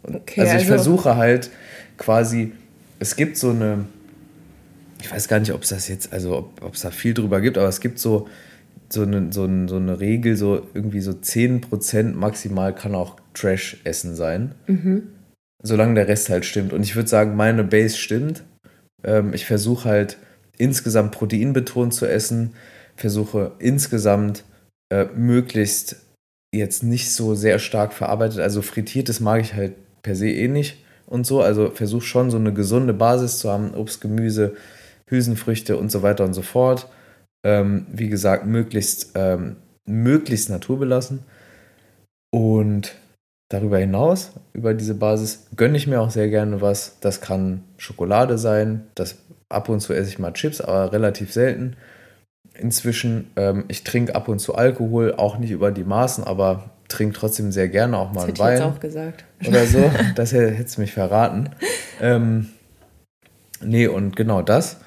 Okay, also ich also versuche halt quasi, es gibt so eine ich weiß gar nicht, ob es das jetzt, also ob es da viel drüber gibt, aber es gibt so, so, eine, so, eine, so eine Regel, so irgendwie so 10% maximal kann auch Trash-Essen sein. Mhm. Solange der Rest halt stimmt. Und ich würde sagen, meine Base stimmt. Ähm, ich versuche halt insgesamt proteinbetont zu essen, versuche insgesamt äh, möglichst jetzt nicht so sehr stark verarbeitet. Also frittiertes mag ich halt per se eh nicht und so. Also versuche schon so eine gesunde Basis zu haben, Obst, Gemüse, Hülsenfrüchte und so weiter und so fort. Ähm, wie gesagt, möglichst, ähm, möglichst naturbelassen. Und darüber hinaus, über diese Basis, gönne ich mir auch sehr gerne was. Das kann Schokolade sein. Das, ab und zu esse ich mal Chips, aber relativ selten. Inzwischen, ähm, ich trinke ab und zu Alkohol, auch nicht über die Maßen, aber trinke trotzdem sehr gerne auch mal das einen Wein. Ich jetzt auch gesagt. Oder so. Das hätte es mich verraten. ähm, nee, und genau das.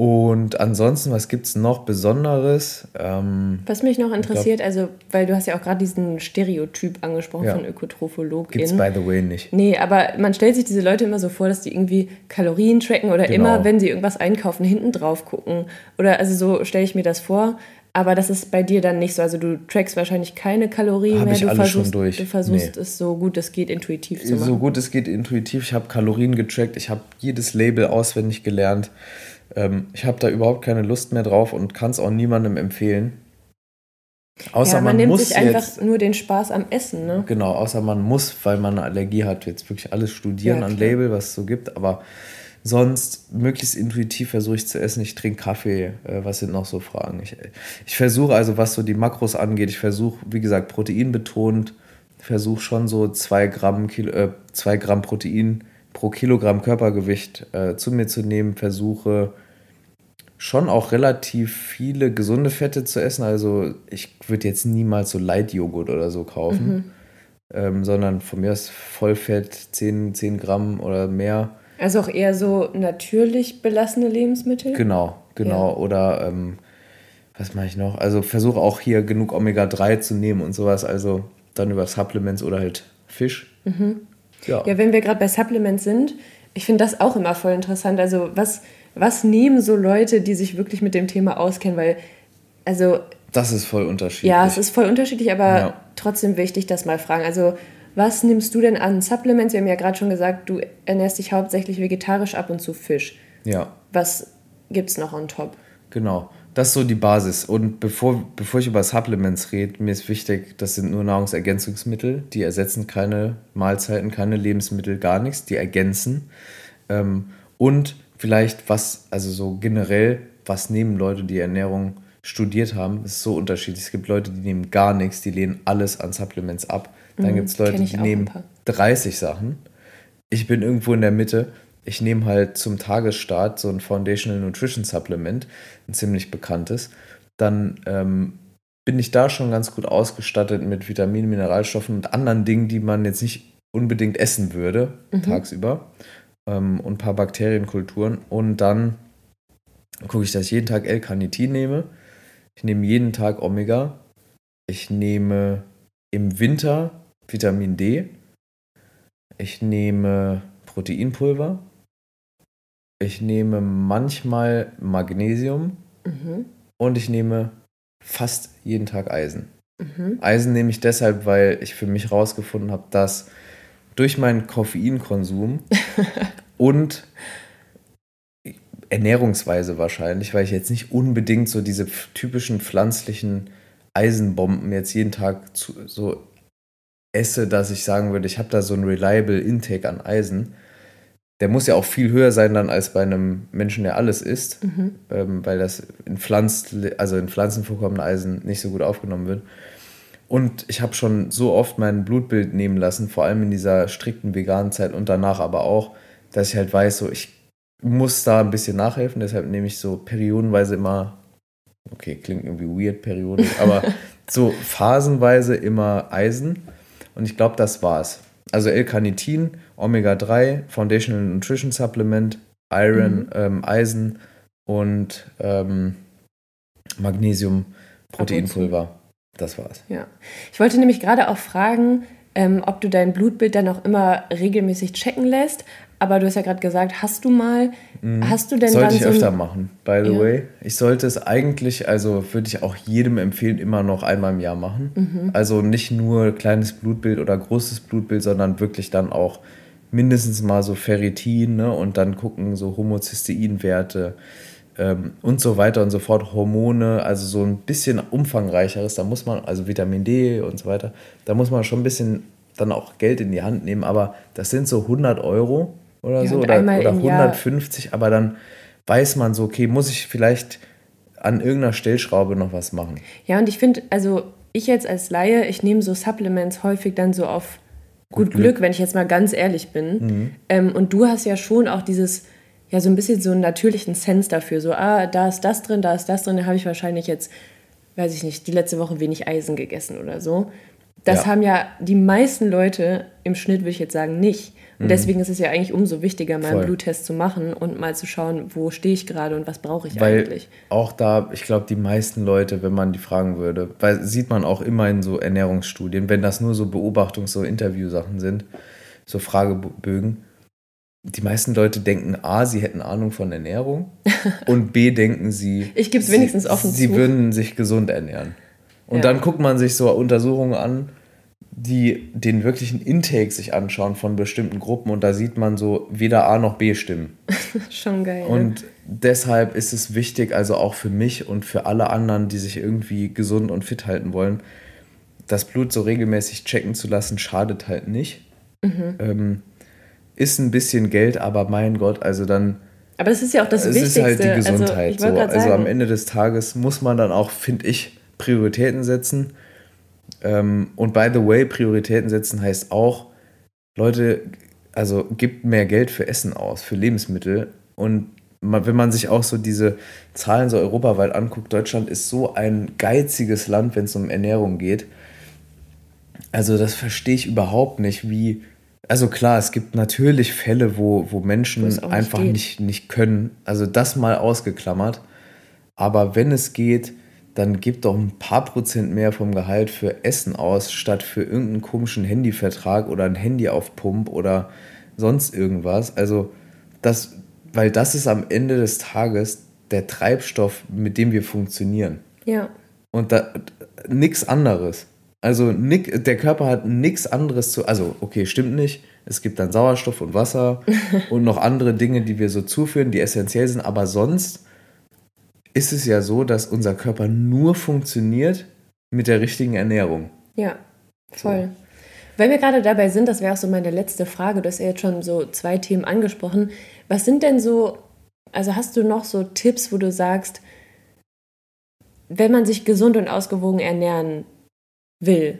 Und ansonsten, was gibt es noch Besonderes? Ähm, was mich noch interessiert, glaub, also, weil du hast ja auch gerade diesen Stereotyp angesprochen ja. von Ökotrophologin. Gibt's by the way nicht. Nee, aber man stellt sich diese Leute immer so vor, dass die irgendwie Kalorien tracken oder genau. immer, wenn sie irgendwas einkaufen, hinten drauf gucken. Oder also so stelle ich mir das vor. Aber das ist bei dir dann nicht so. Also du trackst wahrscheinlich keine Kalorien hab mehr. Ich du, alles versuchst, schon durch. du versuchst nee. es so gut es geht intuitiv zu machen. So gut es geht intuitiv. Ich habe Kalorien getrackt. Ich habe jedes Label auswendig gelernt. Ähm, ich habe da überhaupt keine Lust mehr drauf und kann es auch niemandem empfehlen. Außer ja, man, man nimmt muss sich einfach nur den Spaß am Essen, ne? Genau, außer man muss, weil man eine Allergie hat, jetzt wirklich alles studieren ja, an Label, was es so gibt. Aber sonst möglichst intuitiv versuche ich zu essen. Ich trinke Kaffee. Äh, was sind noch so Fragen? Ich, ich versuche also, was so die Makros angeht, ich versuche, wie gesagt, proteinbetont, versuche schon so zwei Gramm, Kilo, äh, zwei Gramm Protein pro Kilogramm Körpergewicht äh, zu mir zu nehmen, versuche schon auch relativ viele gesunde Fette zu essen. Also ich würde jetzt niemals so Light-Joghurt oder so kaufen, mhm. ähm, sondern von mir ist Vollfett 10, 10 Gramm oder mehr. Also auch eher so natürlich belassene Lebensmittel? Genau, genau. Ja. Oder ähm, was mache ich noch? Also versuche auch hier genug Omega-3 zu nehmen und sowas. Also dann über Supplements oder halt Fisch. Mhm. Ja. ja, wenn wir gerade bei Supplements sind, ich finde das auch immer voll interessant. Also was, was nehmen so Leute, die sich wirklich mit dem Thema auskennen? Weil, also... Das ist voll unterschiedlich. Ja, es ist voll unterschiedlich, aber ja. trotzdem wichtig, das mal fragen. Also was nimmst du denn an Supplements? Wir haben ja gerade schon gesagt, du ernährst dich hauptsächlich vegetarisch ab und zu Fisch. Ja. Was gibt es noch on top? Genau das ist so die Basis. Und bevor, bevor ich über Supplements rede, mir ist wichtig, das sind nur Nahrungsergänzungsmittel, die ersetzen keine Mahlzeiten, keine Lebensmittel, gar nichts, die ergänzen. Ähm, und vielleicht was, also so generell, was nehmen Leute, die Ernährung studiert haben, ist so unterschiedlich. Es gibt Leute, die nehmen gar nichts, die lehnen alles an Supplements ab. Dann mhm, gibt es Leute, die nehmen 30 Sachen. Ich bin irgendwo in der Mitte ich nehme halt zum Tagesstart so ein Foundational Nutrition Supplement, ein ziemlich bekanntes. Dann ähm, bin ich da schon ganz gut ausgestattet mit Vitaminen, Mineralstoffen und anderen Dingen, die man jetzt nicht unbedingt essen würde mhm. tagsüber. Ähm, und ein paar Bakterienkulturen. Und dann gucke ich, dass ich jeden Tag L-Carnitin nehme. Ich nehme jeden Tag Omega. Ich nehme im Winter Vitamin D. Ich nehme Proteinpulver. Ich nehme manchmal Magnesium mhm. und ich nehme fast jeden Tag Eisen. Mhm. Eisen nehme ich deshalb, weil ich für mich herausgefunden habe, dass durch meinen Koffeinkonsum und Ernährungsweise wahrscheinlich, weil ich jetzt nicht unbedingt so diese typischen pflanzlichen Eisenbomben jetzt jeden Tag zu, so esse, dass ich sagen würde, ich habe da so ein reliable Intake an Eisen, der muss ja auch viel höher sein dann als bei einem Menschen, der alles isst, mhm. ähm, weil das in, Pflanz, also in Pflanzen vorkommende Eisen nicht so gut aufgenommen wird. Und ich habe schon so oft mein Blutbild nehmen lassen, vor allem in dieser strikten veganen Zeit und danach aber auch, dass ich halt weiß, so ich muss da ein bisschen nachhelfen, deshalb nehme ich so periodenweise immer, okay, klingt irgendwie weird, Perioden, aber so phasenweise immer Eisen. Und ich glaube, das war's. Also L-Carnitin Omega-3, Foundational Nutrition Supplement, Iron, mhm. ähm, Eisen und ähm, Magnesium, Proteinpulver. Das war's. Ja. Ich wollte nämlich gerade auch fragen, ähm, ob du dein Blutbild dann auch immer regelmäßig checken lässt. Aber du hast ja gerade gesagt, hast du mal, mhm. hast du denn Sollte ich so öfter machen, by the ja. way. Ich sollte es eigentlich, also würde ich auch jedem empfehlen, immer noch einmal im Jahr machen. Mhm. Also nicht nur kleines Blutbild oder großes Blutbild, sondern wirklich dann auch mindestens mal so Ferritin ne? und dann gucken so Homozysteinwerte ähm, und so weiter und so fort, Hormone, also so ein bisschen umfangreicheres, da muss man, also Vitamin D und so weiter, da muss man schon ein bisschen dann auch Geld in die Hand nehmen, aber das sind so 100 Euro oder ja, so oder, oder 150, Jahr. aber dann weiß man so, okay, muss ich vielleicht an irgendeiner Stellschraube noch was machen. Ja, und ich finde, also ich jetzt als Laie, ich nehme so Supplements häufig dann so auf gut Glück, Glück, wenn ich jetzt mal ganz ehrlich bin. Mhm. Ähm, und du hast ja schon auch dieses, ja, so ein bisschen so einen natürlichen Sense dafür. So, ah, da ist das drin, da ist das drin, da habe ich wahrscheinlich jetzt, weiß ich nicht, die letzte Woche wenig Eisen gegessen oder so. Das ja. haben ja die meisten Leute im Schnitt, würde ich jetzt sagen, nicht. Und mhm. deswegen ist es ja eigentlich umso wichtiger, mal Voll. einen Bluttest zu machen und mal zu schauen, wo stehe ich gerade und was brauche ich weil eigentlich. Auch da, ich glaube, die meisten Leute, wenn man die fragen würde, weil sieht man auch immer in so Ernährungsstudien, wenn das nur so Beobachtungs-, so Interviewsachen sind, so Fragebögen, die meisten Leute denken A, sie hätten Ahnung von Ernährung und B, denken sie. Ich gebe es wenigstens offen Sie zu. würden sich gesund ernähren. Und ja. dann guckt man sich so Untersuchungen an die den wirklichen Intake sich anschauen von bestimmten Gruppen und da sieht man so weder A noch B stimmen. Schon geil. Und deshalb ist es wichtig, also auch für mich und für alle anderen, die sich irgendwie gesund und fit halten wollen, das Blut so regelmäßig checken zu lassen, schadet halt nicht. Mhm. Ähm, ist ein bisschen Geld, aber mein Gott, also dann. Aber das ist ja auch das Wichtigste. Es ist halt die also, Gesundheit. Also, so. also am Ende des Tages muss man dann auch, finde ich, Prioritäten setzen. Ähm, und by the way, Prioritäten setzen heißt auch, Leute, also gibt mehr Geld für Essen aus, für Lebensmittel. Und wenn man sich auch so diese Zahlen so europaweit anguckt, Deutschland ist so ein geiziges Land, wenn es um Ernährung geht. Also das verstehe ich überhaupt nicht, wie also klar, es gibt natürlich Fälle, wo, wo Menschen einfach nicht, nicht, nicht können. Also das mal ausgeklammert. Aber wenn es geht, dann gib doch ein paar Prozent mehr vom Gehalt für Essen aus, statt für irgendeinen komischen Handyvertrag oder ein Handy auf Pump oder sonst irgendwas. Also das, weil das ist am Ende des Tages der Treibstoff, mit dem wir funktionieren. Ja. Und da nichts anderes. Also nick, der Körper hat nichts anderes zu. Also, okay, stimmt nicht. Es gibt dann Sauerstoff und Wasser und noch andere Dinge, die wir so zuführen, die essentiell sind. Aber sonst ist es ja so, dass unser Körper nur funktioniert mit der richtigen Ernährung. Ja, voll. So. Weil wir gerade dabei sind, das wäre auch so meine letzte Frage. Du hast ja jetzt schon so zwei Themen angesprochen. Was sind denn so, also hast du noch so Tipps, wo du sagst, wenn man sich gesund und ausgewogen ernähren will.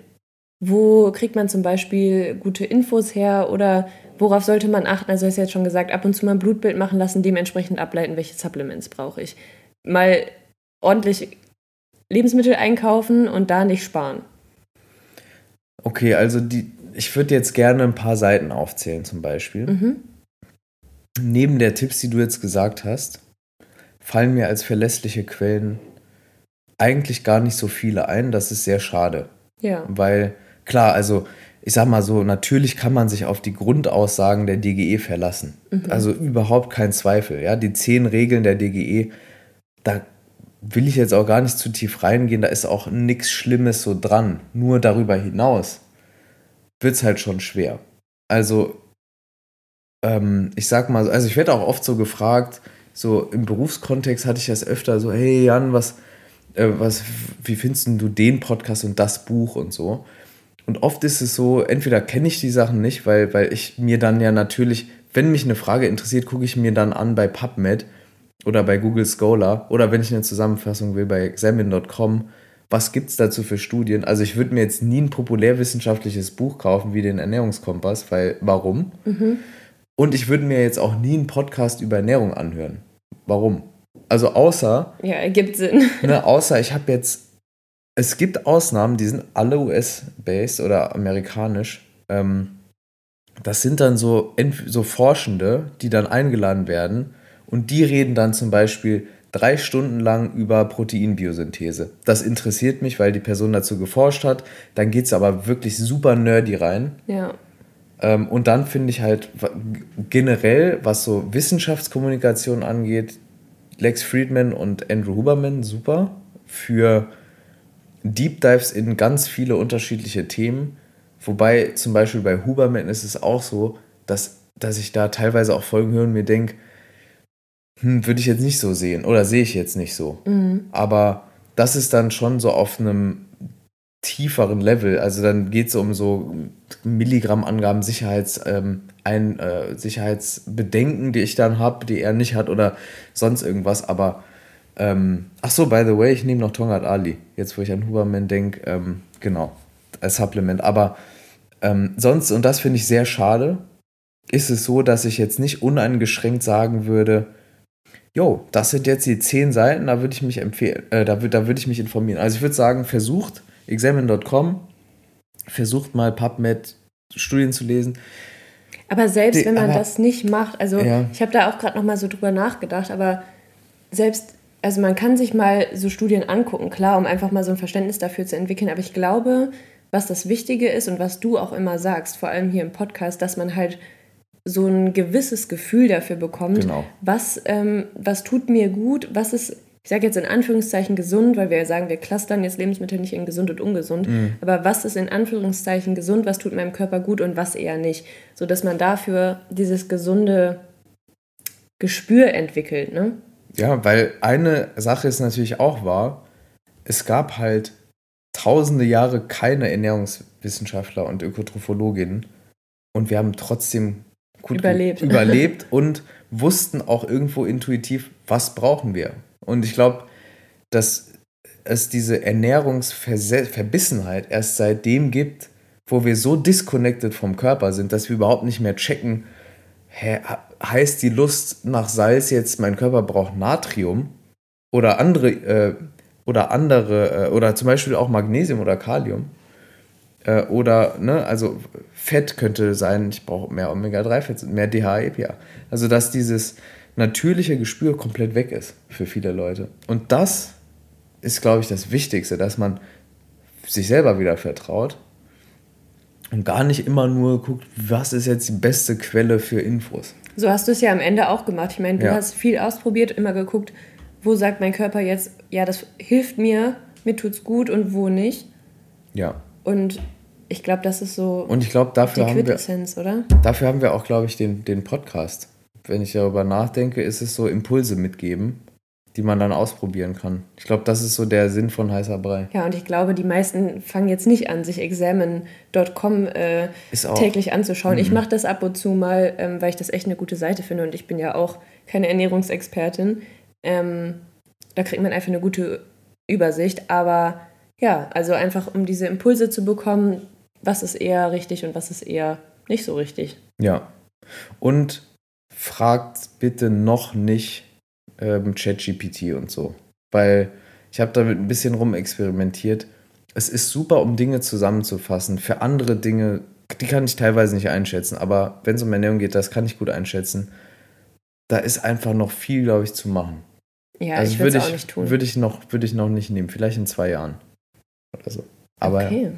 Wo kriegt man zum Beispiel gute Infos her oder worauf sollte man achten? Also, du hast jetzt schon gesagt, ab und zu mal ein Blutbild machen lassen, dementsprechend ableiten, welche Supplements brauche ich. Mal ordentlich Lebensmittel einkaufen und da nicht sparen. Okay, also die, ich würde jetzt gerne ein paar Seiten aufzählen, zum Beispiel. Mhm. Neben der Tipps, die du jetzt gesagt hast, fallen mir als verlässliche Quellen eigentlich gar nicht so viele ein. Das ist sehr schade. Ja. Weil, klar, also ich sag mal so, natürlich kann man sich auf die Grundaussagen der DGE verlassen. Mhm. Also überhaupt kein Zweifel. Ja, die zehn Regeln der DGE, da will ich jetzt auch gar nicht zu tief reingehen, da ist auch nichts Schlimmes so dran. Nur darüber hinaus wird es halt schon schwer. Also, ähm, ich sag mal, also ich werde auch oft so gefragt, so im Berufskontext hatte ich das öfter so, hey Jan, was, äh, was, wie findest du den Podcast und das Buch und so. Und oft ist es so, entweder kenne ich die Sachen nicht, weil, weil ich mir dann ja natürlich, wenn mich eine Frage interessiert, gucke ich mir dann an bei PubMed oder bei Google Scholar oder wenn ich eine Zusammenfassung will bei examine.com, was gibt es dazu für Studien? Also ich würde mir jetzt nie ein populärwissenschaftliches Buch kaufen wie den Ernährungskompass, weil warum? Mhm. Und ich würde mir jetzt auch nie einen Podcast über Ernährung anhören. Warum? Also außer. Ja, ergibt Sinn. Ne, außer ich habe jetzt. Es gibt Ausnahmen, die sind alle US-based oder amerikanisch. Ähm, das sind dann so, so Forschende, die dann eingeladen werden und die reden dann zum Beispiel drei Stunden lang über Proteinbiosynthese. Das interessiert mich, weil die Person dazu geforscht hat. Dann geht es aber wirklich super nerdy rein. Ja. Ähm, und dann finde ich halt generell, was so Wissenschaftskommunikation angeht, Lex Friedman und Andrew Huberman super für Deep Dives in ganz viele unterschiedliche Themen. Wobei zum Beispiel bei Huberman ist es auch so, dass, dass ich da teilweise auch Folgen höre und mir denke, hm, würde ich jetzt nicht so sehen oder sehe ich jetzt nicht so. Mhm. Aber das ist dann schon so auf einem tieferen Level. Also dann geht es um so Milligrammangaben Sicherheits, ähm, ein, äh, Sicherheitsbedenken, die ich dann habe, die er nicht hat oder sonst irgendwas. Aber ähm, ach so, by the way, ich nehme noch Tongat Ali. Jetzt, wo ich an Huberman denke, ähm, genau, als Supplement. Aber ähm, sonst, und das finde ich sehr schade, ist es so, dass ich jetzt nicht uneingeschränkt sagen würde, jo, das sind jetzt die zehn Seiten, da würde ich mich empfehlen, äh, da würde da würd ich mich informieren. Also ich würde sagen, versucht, examine.com, versucht mal PubMed Studien zu lesen. Aber selbst Die, wenn man aber, das nicht macht, also ja. ich habe da auch gerade noch mal so drüber nachgedacht, aber selbst, also man kann sich mal so Studien angucken, klar, um einfach mal so ein Verständnis dafür zu entwickeln, aber ich glaube, was das Wichtige ist und was du auch immer sagst, vor allem hier im Podcast, dass man halt so ein gewisses Gefühl dafür bekommt, genau. was, ähm, was tut mir gut, was ist ich sage jetzt in Anführungszeichen gesund, weil wir sagen, wir clustern jetzt Lebensmittel nicht in gesund und ungesund. Mhm. Aber was ist in Anführungszeichen gesund, was tut meinem Körper gut und was eher nicht? So dass man dafür dieses gesunde Gespür entwickelt, ne? Ja, weil eine Sache ist natürlich auch wahr, es gab halt tausende Jahre keine Ernährungswissenschaftler und Ökotrophologinnen und wir haben trotzdem gut überlebt. überlebt und wussten auch irgendwo intuitiv, was brauchen wir. Und ich glaube, dass es diese Ernährungsverbissenheit erst seitdem gibt, wo wir so disconnected vom Körper sind, dass wir überhaupt nicht mehr checken, hä, heißt die Lust nach Salz jetzt, mein Körper braucht Natrium oder andere, äh, oder andere, äh, oder zum Beispiel auch Magnesium oder Kalium. Äh, oder, ne, also Fett könnte sein, ich brauche mehr Omega-3-Fett, mehr DHA, EPA. Also, dass dieses natürliche Gespür komplett weg ist für viele Leute. Und das ist, glaube ich, das Wichtigste, dass man sich selber wieder vertraut und gar nicht immer nur guckt, was ist jetzt die beste Quelle für Infos. So hast du es ja am Ende auch gemacht. Ich meine, du ja. hast viel ausprobiert, immer geguckt, wo sagt mein Körper jetzt, ja, das hilft mir, mir tut's gut und wo nicht. Ja. Und ich glaube, das ist so und ich glaube, dafür die haben wir, oder? Dafür haben wir auch, glaube ich, den, den Podcast. Wenn ich darüber nachdenke, ist es so Impulse mitgeben die man dann ausprobieren kann. Ich glaube, das ist so der Sinn von heißer Brei. Ja, und ich glaube, die meisten fangen jetzt nicht an, sich examen.com äh, täglich anzuschauen. Mhm. Ich mache das ab und zu mal, ähm, weil ich das echt eine gute Seite finde und ich bin ja auch keine Ernährungsexpertin. Ähm, da kriegt man einfach eine gute Übersicht. Aber ja, also einfach um diese Impulse zu bekommen, was ist eher richtig und was ist eher nicht so richtig. Ja. Und fragt bitte noch nicht ähm, ChatGPT und so. Weil ich habe damit ein bisschen rumexperimentiert. Es ist super, um Dinge zusammenzufassen. Für andere Dinge, die kann ich teilweise nicht einschätzen, aber wenn es um Ernährung geht, das kann ich gut einschätzen. Da ist einfach noch viel, glaube ich, zu machen. Ja, also ich würde es auch nicht tun. Würde ich, noch, würd ich noch nicht nehmen. Vielleicht in zwei Jahren oder so. Aber okay.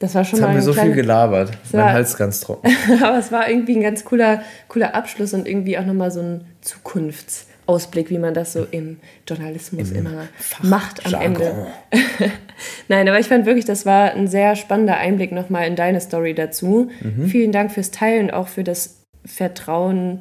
Das war schon Jetzt mal haben wir so kleine... viel gelabert. Mein Hals ist ganz trocken. aber es war irgendwie ein ganz cooler, cooler Abschluss und irgendwie auch nochmal so ein Zukunfts- Ausblick, wie man das so im Journalismus Im immer macht am Ende. Nein, aber ich fand wirklich, das war ein sehr spannender Einblick nochmal in deine Story dazu. Mhm. Vielen Dank fürs Teilen, auch für das Vertrauen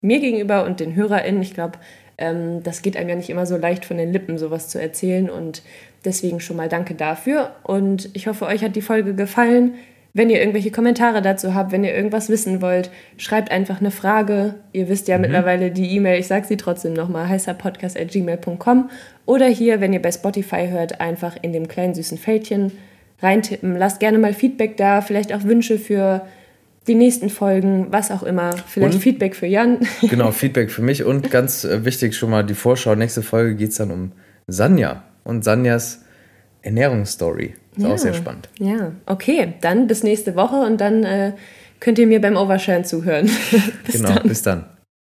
mir gegenüber und den HörerInnen. Ich glaube, ähm, das geht einem ja nicht immer so leicht von den Lippen, sowas zu erzählen. Und deswegen schon mal danke dafür. Und ich hoffe, euch hat die Folge gefallen. Wenn ihr irgendwelche Kommentare dazu habt, wenn ihr irgendwas wissen wollt, schreibt einfach eine Frage. Ihr wisst ja mhm. mittlerweile die E-Mail, ich sage sie trotzdem nochmal, heißerpodcast.gmail.com. Oder hier, wenn ihr bei Spotify hört, einfach in dem kleinen süßen Fältchen reintippen. Lasst gerne mal Feedback da, vielleicht auch Wünsche für die nächsten Folgen, was auch immer. Vielleicht und, Feedback für Jan. Genau, Feedback für mich und ganz äh, wichtig schon mal die Vorschau. Nächste Folge geht es dann um Sanja und Sanjas Ernährungsstory. Ist ja, auch sehr spannend. Ja, okay. Dann bis nächste Woche und dann äh, könnt ihr mir beim Oversharen zuhören. bis genau, dann. bis dann.